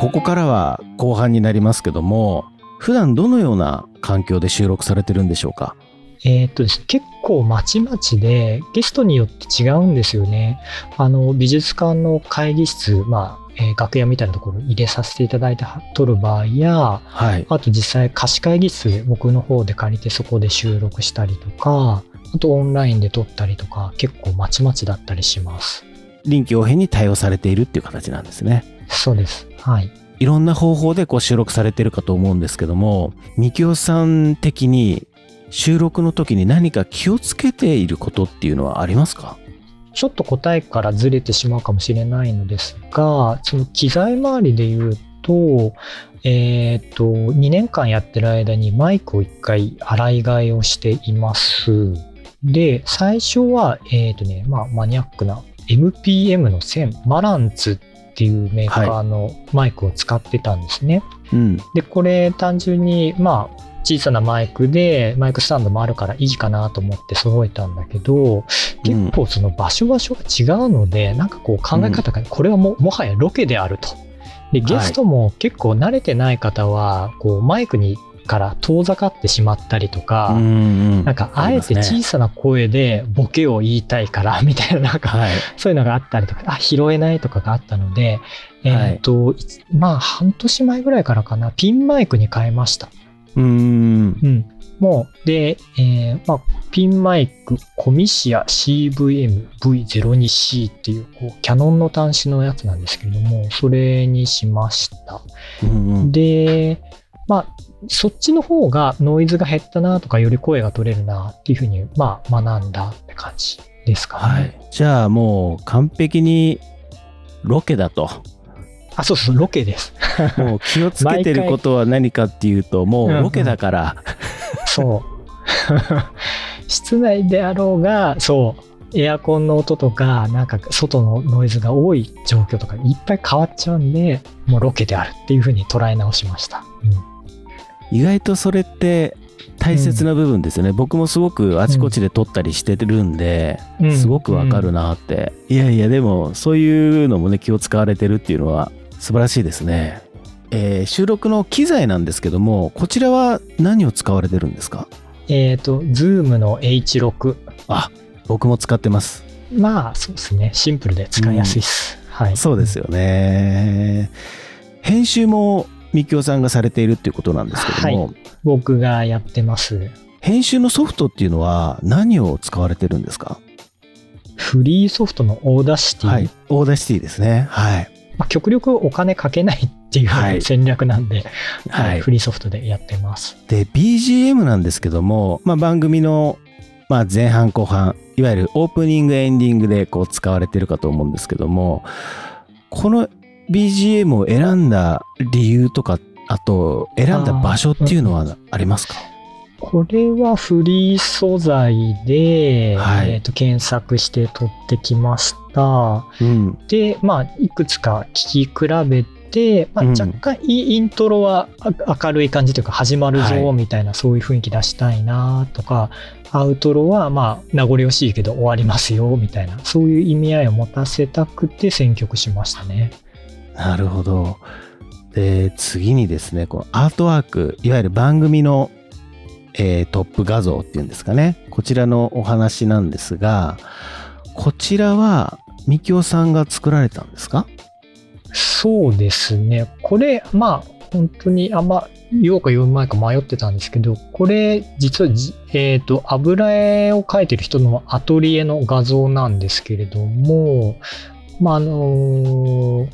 ここからは後半になりますけども普段どのような環境で収録されてるんでしょうか？えー、っとですね、結構まちまちでゲストによって違うんですよね。あの美術館の会議室、まあえー、楽屋みたいなところ入れさせていただいて撮る場合や、はい、あと実際貸し会議室僕の方で借りてそこで収録したりとかあとオンラインで撮ったりとか結構まちまちだったりします。臨機応変に対応されているっていう形なんですね。そうですはいいろんな方法でこう収録されてるかと思うんですけどもみきおさん的に収録の時に何か気をつけていることっていうのはありますか？ちょっと答えからずれてしまうかもしれないのですが、その機材周りで言うと、えっ、ー、と、2年間やってる間にマイクを1回洗い替えをしています。で、最初は、えっ、ー、とね、まあ、マニアックな MPM の1000、マランツっていうメーカーのマイクを使ってたんですね。はいうん、で、これ単純に、まあ、小さなマイクでマイクスタンドもあるからいいかなと思って揃えたんだけど結構その場所場所が違うので、うん、なんかこう考え方がこれはももはやロケであると。でゲストも結構慣れてない方はこうマイクにから遠ざかってしまったりとか、うんうん、なんかあえて小さな声でボケを言いたいから みたいななんか、そういうのがあったりとか、あ、拾えないとかがあったので、えっ、と、まあ半年前ぐらいからかな、ピンマイクに変えました。うん。うん。もう、で、えー、まあ、ピンマイク、コミシア CVM-V02C っていう、こう、キャノンの端子のやつなんですけれども、それにしました。うんうん、で、まあ、そっちの方がノイズが減ったなとか、より声が取れるなっていうふうに、まあ、学んだって感じですかね。はい。じゃあもう完璧にロケだと。あ、そうそう、ロケです。もう気をつけてることは何かっていうと、もうロケだから。うんうん、そう。室内であろうが、そう。エアコンの音とか、なんか外のノイズが多い状況とかいっぱい変わっちゃうんで、もうロケであるっていうふうに捉え直しました。うん、意外とそれって大切な部分ですよね、うん、僕もすごくあちこちで撮ったりしてるんで、うん、すごくわかるなって、いやいやでもそういうのもね気を使われてるっていうのは素晴らしいですね。えー、収録の機材なんですけども、こちらは何を使われてるんですか？えっ、ー、と、Zoom の H6。あ、僕も使ってます。まあ、そうですね。シンプルで使いやすいです。うん、はい。そうですよね。編集もみきおさんがされているっていうことなんですけども、はい、僕がやってます。編集のソフトっていうのは何を使われてるんですか？フリーソフトの Audacity。はい、 Audacity ですね。はい。まあ、極力お金かけないっていう戦略なんで、はい、はい、フリーソフトでやってます。で、BGM なんですけども、まあ、番組の、まあ、前半後半、いわゆるオープニングエンディングでこう使われてるかと思うんですけども、この BGM を選んだ理由とか、あと選んだ場所っていうのはありますか？これはフリー素材で、はい、えー、と検索して取ってきました。うん、で、まあ、いくつか聞き比べて、まあ、若干イントロは明るい感じというか始まるぞみたいなそういう雰囲気出したいなとか、アウトロはまあ名残惜しいけど終わりますよみたいなそういう意味合いを持たせたくて選曲しましたね。なるほど。で次にですねこのアートワークいわゆる番組のえー、トップ画像っていうんですかね。こちらのお話なんですが、こちらは、みきおさんが作られたんですか？そうですね。これ、まあ、本当にあんま言おうか言うまいか迷ってたんですけど、これ、実はえっ、ー、と、油絵を描いてる人のアトリエの画像なんですけれども、まあ、あのー、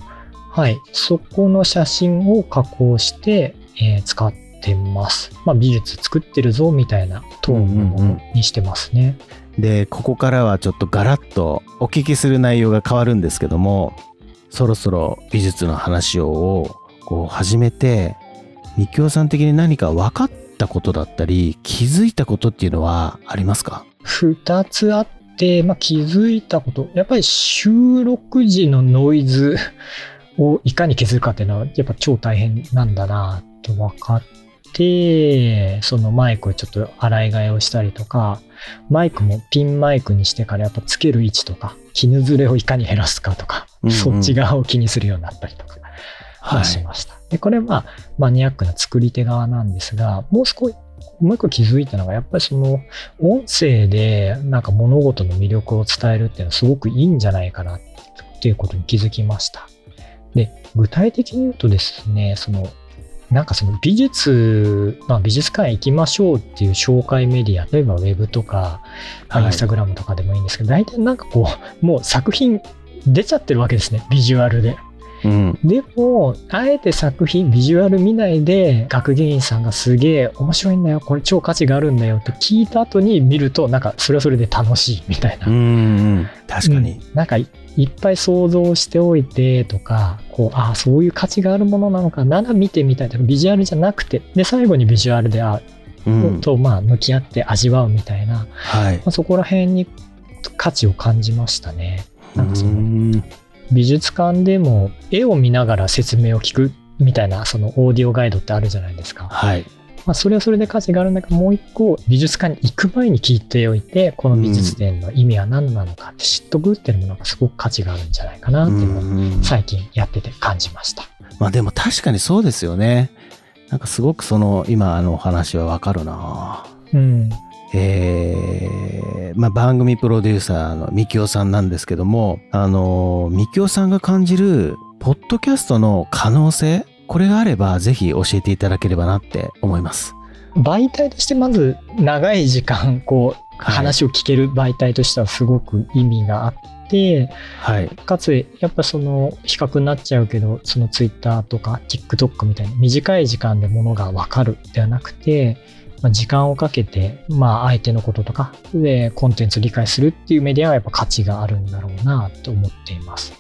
はい、そこの写真を加工して、えー、使ってます。まあ、美術作ってるぞみたいなトーンにしてますね。うんうんうん、でここからはちょっとガラッとお聞きする内容が変わるんですけどもそろそろ美術の話をこう始めてみきおさん的に何か分かったことだったり気づいたことっていうのはありますか？2つあって、まあ、気づいたことやっぱり収録時のノイズをいかに削るかっていうのはやっぱ超大変なんだなと分かっ、そのマイクをちょっと洗い替えをしたりとか、マイクもピンマイクにしてからやっぱつける位置とか、絹ずれをいかに減らすかとか、うんうん、そっち側を気にするようになったりとか。出しました。はい、でこれはマニアックな作り手側なんですが、もう少しもう一個気づいたのが、やっぱりその音声でなんか物事の魅力を伝えるっていうのはすごくいいんじゃないかなっていうことに気づきました。で、具体的に言うとですね、そのなんかその美術、まあ、美術館へ行きましょうっていう紹介メディア、例えばウェブとか、インスタグラムとかでもいいんですけど、大体なんかこう、もう作品出ちゃってるわけですね、ビジュアルで。うん、でも、あえて作品、ビジュアル見ないで、学芸員さんがすげえ面白いんだよ、これ超価値があるんだよって聞いた後に見ると、なんかそれはそれで楽しいみたいな。うん、うん、確かに、うん、なんかいっぱい想像しておいてとか、こう、ああ、そういう価値があるものなのか。な、見てみたい。とか、ビジュアルじゃなくて、で、最後にビジュアルで、あ、うん、と、まあ、向き合って味わうみたいな、はい、まあ、そこら辺に価値を感じましたね。なんかその、美術館でも絵を見ながら説明を聞くみたいな、そのオーディオガイドってあるじゃないですか。はい。まあ、それはそれで価値があるんだけど、もう一個、美術館に行く前に聞いておいて、この美術展の意味は何なのかって知っとくっていうものがすごく価値があるんじゃないかなっていうのを最近やってて感じました。まあでも確かにそうですよね。なんかすごくその今のお話はわかるなうん。えー、まあ番組プロデューサーのみきおさんなんですけども、あの、みきおさんが感じる、ポッドキャストの可能性これがあればぜひ教えていただければなって思います。媒体としてまず長い時間こう話を聞ける媒体としてはすごく意味があって、はい、かつやっぱその比較になっちゃうけどそのツイッターとか TikTok みたいな短い時間でものが分かるではなくて、まあ、時間をかけて、まあ、相手のこととかでコンテンツを理解するっていうメディアはやっぱ価値があるんだろうなと思っています。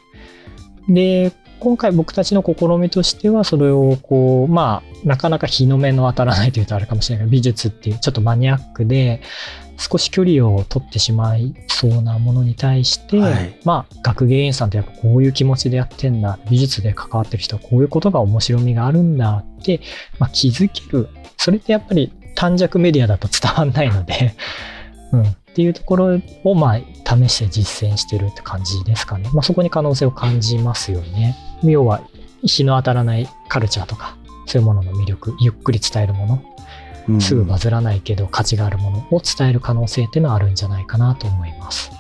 で今回僕たちの試みとしては、それをこう、まあ、なかなか日の目の当たらないというとあれかもしれないけど、美術っていうちょっとマニアックで、少し距離を取ってしまいそうなものに対して、はい、まあ、学芸員さんってやっぱこういう気持ちでやってんだ、美術で関わってる人はこういうことが面白みがあるんだって、まあ、気づける。それってやっぱり短尺メディアだと伝わんないので、うん、っていうところを、まあ、試して実践してるって感じですかね。まあ、そこに可能性を感じますよね。要は、日の当たらないカルチャーとか、そういうものの魅力、ゆっくり伝えるもの、すぐバズらないけど価値があるものを伝える可能性っていうのはあるんじゃないかなと思います。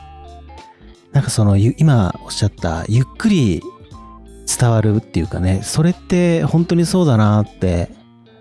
なんかその、今おっしゃった、ゆっくり伝わるっていうかね、それって本当にそうだなって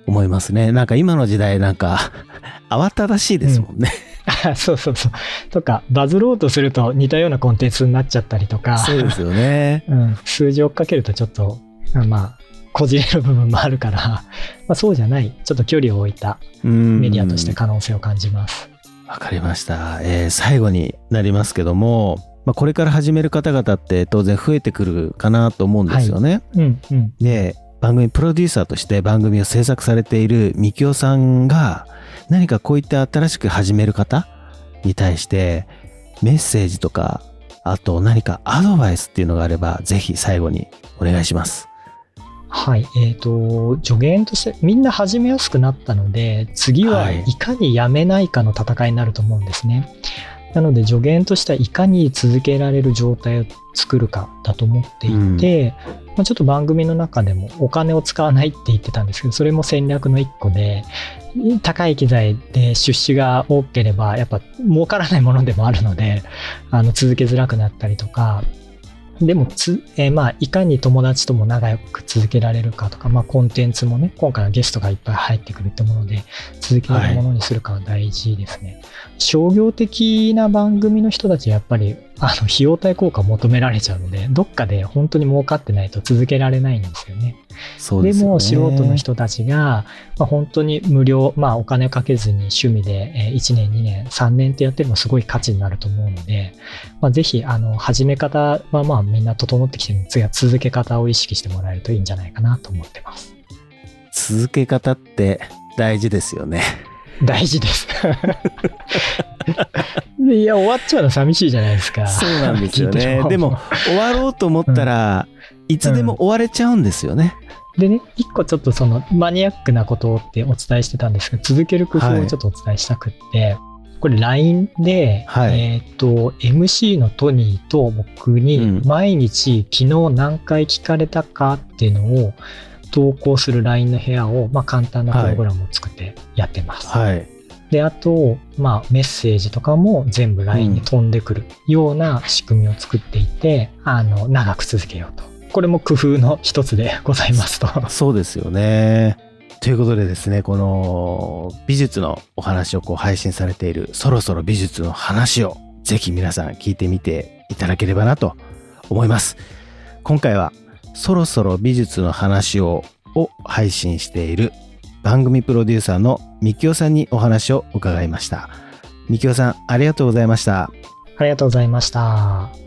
思いますね。なんか今の時代なんか 慌ただしいですもんね、うん、そうそうそう。とか、バズろうとすると似たようなコンテンツになっちゃったりとか。そうですよね。うん。数字を追っかけるとちょっと、まあ、こじれる部分もあるから、まあ、そうじゃない、ちょっと距離を置いたメディアとして可能性を感じます。わかりました。えー、最後になりますけども、まあ、これから始める方々って当然増えてくるかなと思うんですよね。はい、うんうん、で、番組プロデューサーとして番組を制作されているみきおさんが何かこういった新しく始める方に対してメッセージとかあと何かアドバイスっていうのがあればぜひ最後にお願いします。はい。えっ、ー、と、助言としてみんな始めやすくなったので、次はいかにやめないかの戦いになると思うんですね。はいなので助言としてはいかに続けられる状態を作るかだと思っていて、うん、まあ、ちょっと番組の中でもお金を使わないって言ってたんですけど、それも戦略の一個で、高い機材で出資が多ければ、やっぱ儲からないものでもあるので、あの続けづらくなったりとか、でもつ、えー、まあ、いかに友達とも仲良く続けられるかとか、まあ、コンテンツもね、今回はゲストがいっぱい入ってくるってもので、続けられるものにするかは大事ですね。はい、商業的な番組の人たちはやっぱり、あの、費用対効果を求められちゃうので、どっかで本当に儲かってないと続けられないんですよね。そうで、ね、も、素人の人たちが、まあ、本当に無料、まあ、お金かけずに趣味で1年、2年、3年ってやってるのすごい価値になると思うので、まあ、ぜひ、あの、始め方はまあみんな整ってきてるので、次は続け方を意識してもらえるといいんじゃないかなと思ってます。続け方って大事ですよね。大事です。いや、終わっちゃうの寂しいじゃないですか。そうなんですよね。でも、終わろうと思ったら、いつでも終われちゃうんですよね。うん、でね、一個ちょっとそのマニアックなことってお伝えしてたんですけど、続ける工夫をちょっとお伝えしたくって、はい、これ LINE で、はい、えっ、ー、と、MC のトニーと僕に毎日昨日何回聞かれたかっていうのを投稿する LINE の部屋を、まあ、簡単なプログラムを作ってやってます。はい。で、あと、まあ、メッセージとかも全部 LINE に飛んでくるような仕組みを作っていて、うん、あの、長く続けようと。これも工夫の一つでございますと。そうですよね。ということでですね、この美術のお話をこう配信されているそろそろ美術の話をぜひ皆さん聞いてみていただければなと思います。今回はそろそろ美術の話をを配信している番組プロデューサーのみきおさんにお話を伺いました。みきおさん、ありがとうございました。ありがとうございました。